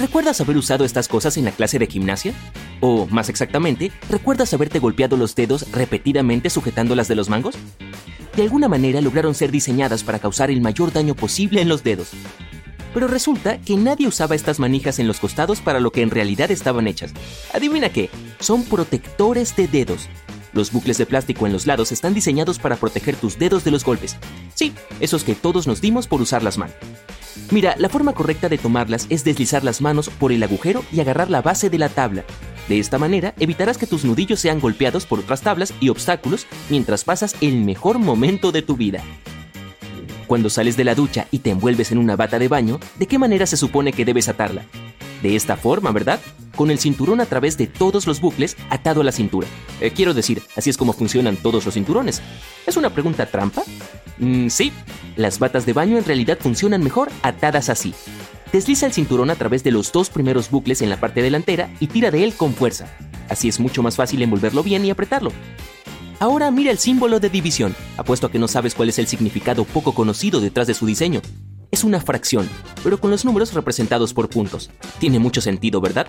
¿Recuerdas haber usado estas cosas en la clase de gimnasia? O, más exactamente, ¿recuerdas haberte golpeado los dedos repetidamente sujetándolas de los mangos? De alguna manera lograron ser diseñadas para causar el mayor daño posible en los dedos. Pero resulta que nadie usaba estas manijas en los costados para lo que en realidad estaban hechas. Adivina qué, son protectores de dedos. Los bucles de plástico en los lados están diseñados para proteger tus dedos de los golpes. Sí, esos que todos nos dimos por usar las manos. Mira, la forma correcta de tomarlas es deslizar las manos por el agujero y agarrar la base de la tabla. De esta manera evitarás que tus nudillos sean golpeados por otras tablas y obstáculos mientras pasas el mejor momento de tu vida. Cuando sales de la ducha y te envuelves en una bata de baño, ¿de qué manera se supone que debes atarla? De esta forma, ¿verdad? Con el cinturón a través de todos los bucles atado a la cintura. Eh, quiero decir, así es como funcionan todos los cinturones. ¿Es una pregunta trampa? Mm, sí, las batas de baño en realidad funcionan mejor atadas así. Desliza el cinturón a través de los dos primeros bucles en la parte delantera y tira de él con fuerza. Así es mucho más fácil envolverlo bien y apretarlo. Ahora mira el símbolo de división. Apuesto a que no sabes cuál es el significado poco conocido detrás de su diseño. Es una fracción, pero con los números representados por puntos. Tiene mucho sentido, ¿verdad?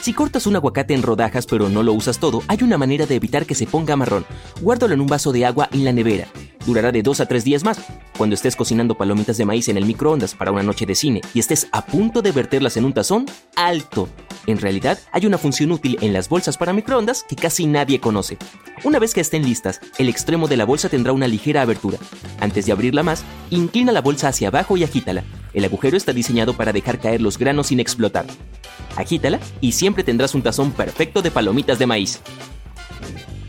Si cortas un aguacate en rodajas pero no lo usas todo, hay una manera de evitar que se ponga marrón. Guárdalo en un vaso de agua en la nevera. Durará de 2 a 3 días más. Cuando estés cocinando palomitas de maíz en el microondas para una noche de cine y estés a punto de verterlas en un tazón, ¡alto! En realidad, hay una función útil en las bolsas para microondas que casi nadie conoce. Una vez que estén listas, el extremo de la bolsa tendrá una ligera abertura. Antes de abrirla más, inclina la bolsa hacia abajo y agítala. El agujero está diseñado para dejar caer los granos sin explotar. Agítala y siempre tendrás un tazón perfecto de palomitas de maíz.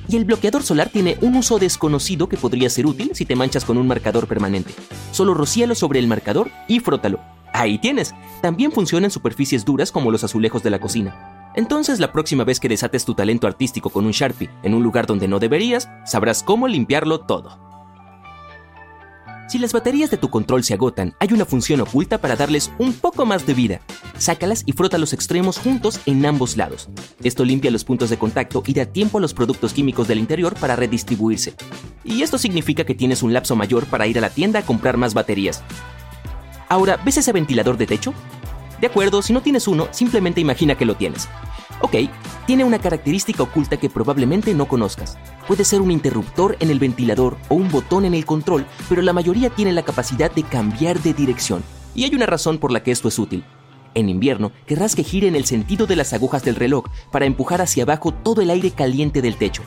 Y el bloqueador solar tiene un uso desconocido que podría ser útil si te manchas con un marcador permanente. Solo rocíalo sobre el marcador y frótalo. Ahí tienes. También funciona en superficies duras como los azulejos de la cocina. Entonces la próxima vez que desates tu talento artístico con un Sharpie en un lugar donde no deberías, sabrás cómo limpiarlo todo. Si las baterías de tu control se agotan, hay una función oculta para darles un poco más de vida. Sácalas y frota los extremos juntos en ambos lados. Esto limpia los puntos de contacto y da tiempo a los productos químicos del interior para redistribuirse. Y esto significa que tienes un lapso mayor para ir a la tienda a comprar más baterías. Ahora, ¿ves ese ventilador de techo? De acuerdo, si no tienes uno, simplemente imagina que lo tienes. Ok, tiene una característica oculta que probablemente no conozcas. Puede ser un interruptor en el ventilador o un botón en el control, pero la mayoría tiene la capacidad de cambiar de dirección. Y hay una razón por la que esto es útil. En invierno, querrás que gire en el sentido de las agujas del reloj para empujar hacia abajo todo el aire caliente del techo.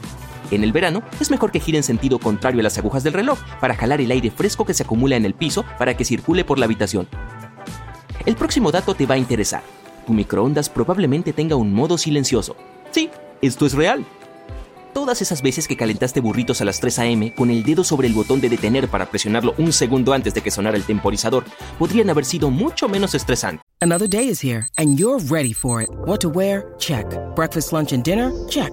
En el verano, es mejor que gire en sentido contrario a las agujas del reloj para jalar el aire fresco que se acumula en el piso para que circule por la habitación. El próximo dato te va a interesar tu microondas probablemente tenga un modo silencioso. Sí, esto es real. Todas esas veces que calentaste burritos a las 3 a.m. con el dedo sobre el botón de detener para presionarlo un segundo antes de que sonara el temporizador podrían haber sido mucho menos estresantes. Another day is here and you're ready for it. What to wear? Check. Breakfast, lunch and dinner? Check.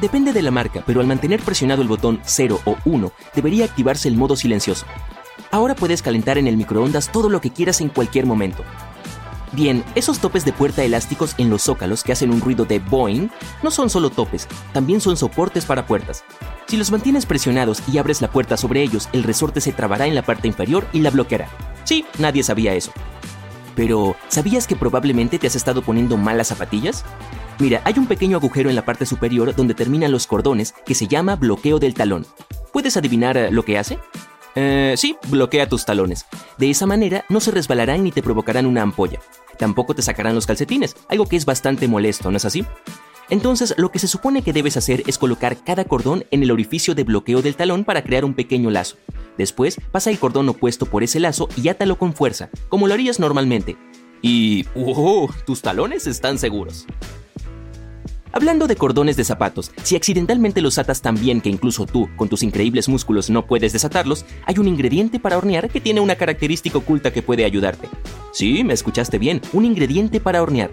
Depende de la marca, pero al mantener presionado el botón 0 o 1, debería activarse el modo silencioso. Ahora puedes calentar en el microondas todo lo que quieras en cualquier momento. Bien, esos topes de puerta elásticos en los zócalos que hacen un ruido de boing no son solo topes, también son soportes para puertas. Si los mantienes presionados y abres la puerta sobre ellos, el resorte se trabará en la parte inferior y la bloqueará. Sí, nadie sabía eso. Pero, ¿sabías que probablemente te has estado poniendo malas zapatillas? Mira, hay un pequeño agujero en la parte superior donde terminan los cordones que se llama bloqueo del talón. ¿Puedes adivinar eh, lo que hace? Eh, sí, bloquea tus talones. De esa manera no se resbalarán ni te provocarán una ampolla. Tampoco te sacarán los calcetines, algo que es bastante molesto, ¿no es así? Entonces, lo que se supone que debes hacer es colocar cada cordón en el orificio de bloqueo del talón para crear un pequeño lazo. Después, pasa el cordón opuesto por ese lazo y átalo con fuerza, como lo harías normalmente. Y... ¡Oh! Tus talones están seguros. Hablando de cordones de zapatos, si accidentalmente los atas tan bien que incluso tú, con tus increíbles músculos, no puedes desatarlos, hay un ingrediente para hornear que tiene una característica oculta que puede ayudarte. Sí, me escuchaste bien, un ingrediente para hornear.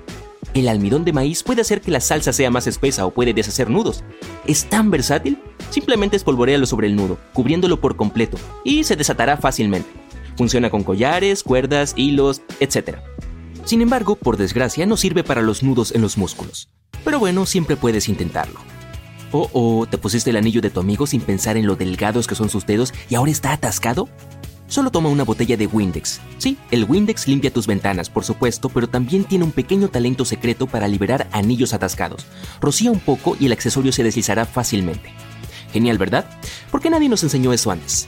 El almidón de maíz puede hacer que la salsa sea más espesa o puede deshacer nudos. Es tan versátil, simplemente espolvorealo sobre el nudo, cubriéndolo por completo, y se desatará fácilmente. Funciona con collares, cuerdas, hilos, etc. Sin embargo, por desgracia, no sirve para los nudos en los músculos. Pero bueno, siempre puedes intentarlo. Oh, oh, ¿te pusiste el anillo de tu amigo sin pensar en lo delgados que son sus dedos y ahora está atascado? Solo toma una botella de Windex. Sí, el Windex limpia tus ventanas, por supuesto, pero también tiene un pequeño talento secreto para liberar anillos atascados. Rocía un poco y el accesorio se deslizará fácilmente. Genial, ¿verdad? ¿Por qué nadie nos enseñó eso antes?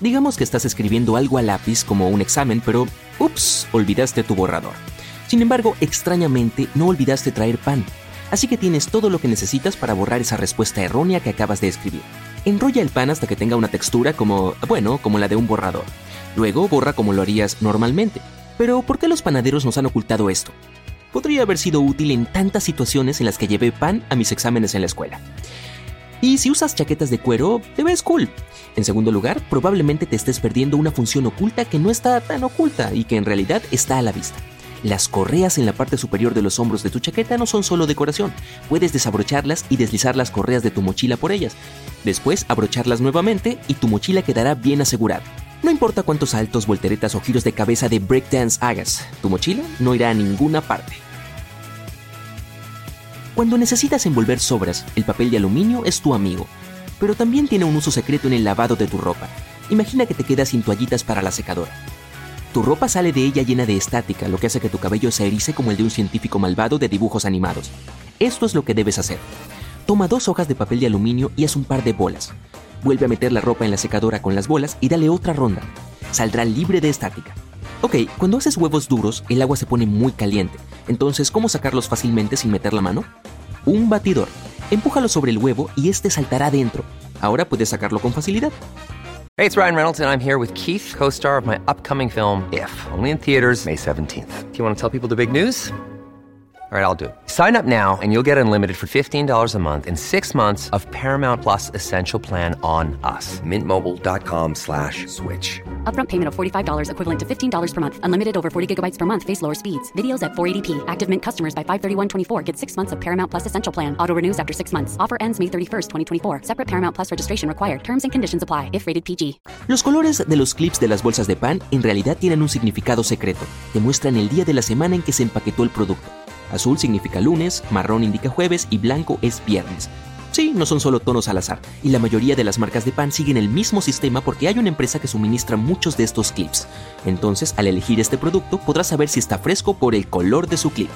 Digamos que estás escribiendo algo a lápiz como un examen, pero ups, olvidaste tu borrador. Sin embargo, extrañamente, no olvidaste traer pan. Así que tienes todo lo que necesitas para borrar esa respuesta errónea que acabas de escribir. Enrolla el pan hasta que tenga una textura como, bueno, como la de un borrador. Luego borra como lo harías normalmente. Pero ¿por qué los panaderos nos han ocultado esto? Podría haber sido útil en tantas situaciones en las que llevé pan a mis exámenes en la escuela. Y si usas chaquetas de cuero, te ves cool. En segundo lugar, probablemente te estés perdiendo una función oculta que no está tan oculta y que en realidad está a la vista. Las correas en la parte superior de los hombros de tu chaqueta no son solo decoración. Puedes desabrocharlas y deslizar las correas de tu mochila por ellas. Después abrocharlas nuevamente y tu mochila quedará bien asegurada. No importa cuántos saltos, volteretas o giros de cabeza de breakdance hagas, tu mochila no irá a ninguna parte. Cuando necesitas envolver sobras, el papel de aluminio es tu amigo, pero también tiene un uso secreto en el lavado de tu ropa. Imagina que te quedas sin toallitas para la secadora. Tu ropa sale de ella llena de estática, lo que hace que tu cabello se erice como el de un científico malvado de dibujos animados. Esto es lo que debes hacer. Toma dos hojas de papel de aluminio y haz un par de bolas. Vuelve a meter la ropa en la secadora con las bolas y dale otra ronda. Saldrá libre de estática. Ok, cuando haces huevos duros, el agua se pone muy caliente. Entonces, ¿cómo sacarlos fácilmente sin meter la mano? Un batidor. Empújalo sobre el huevo y este saltará adentro. Ahora puedes sacarlo con facilidad. Hey, it's Ryan Reynolds, and I'm here with Keith, co star of my upcoming film, If, only in theaters, May 17th. Do you want to tell people the big news? All right, I'll do it. Sign up now and you'll get unlimited for $15 a month in six months of Paramount Plus Essential Plan on us. Mintmobile.com slash switch. Upfront payment of $45 equivalent to $15 per month. Unlimited over 40 gigabytes per month. Face lower speeds. Videos at 480p. Active Mint customers by 531.24 get six months of Paramount Plus Essential Plan. Auto renews after six months. Offer ends May 31st, 2024. Separate Paramount Plus registration required. Terms and conditions apply if rated PG. Los colores de los clips de las bolsas de pan en realidad tienen un significado secreto. Demuestran el día de la semana en que se empaquetó el producto. Azul significa lunes, marrón indica jueves y blanco es viernes. Sí, no son solo tonos al azar, y la mayoría de las marcas de pan siguen el mismo sistema porque hay una empresa que suministra muchos de estos clips. Entonces, al elegir este producto, podrás saber si está fresco por el color de su clip.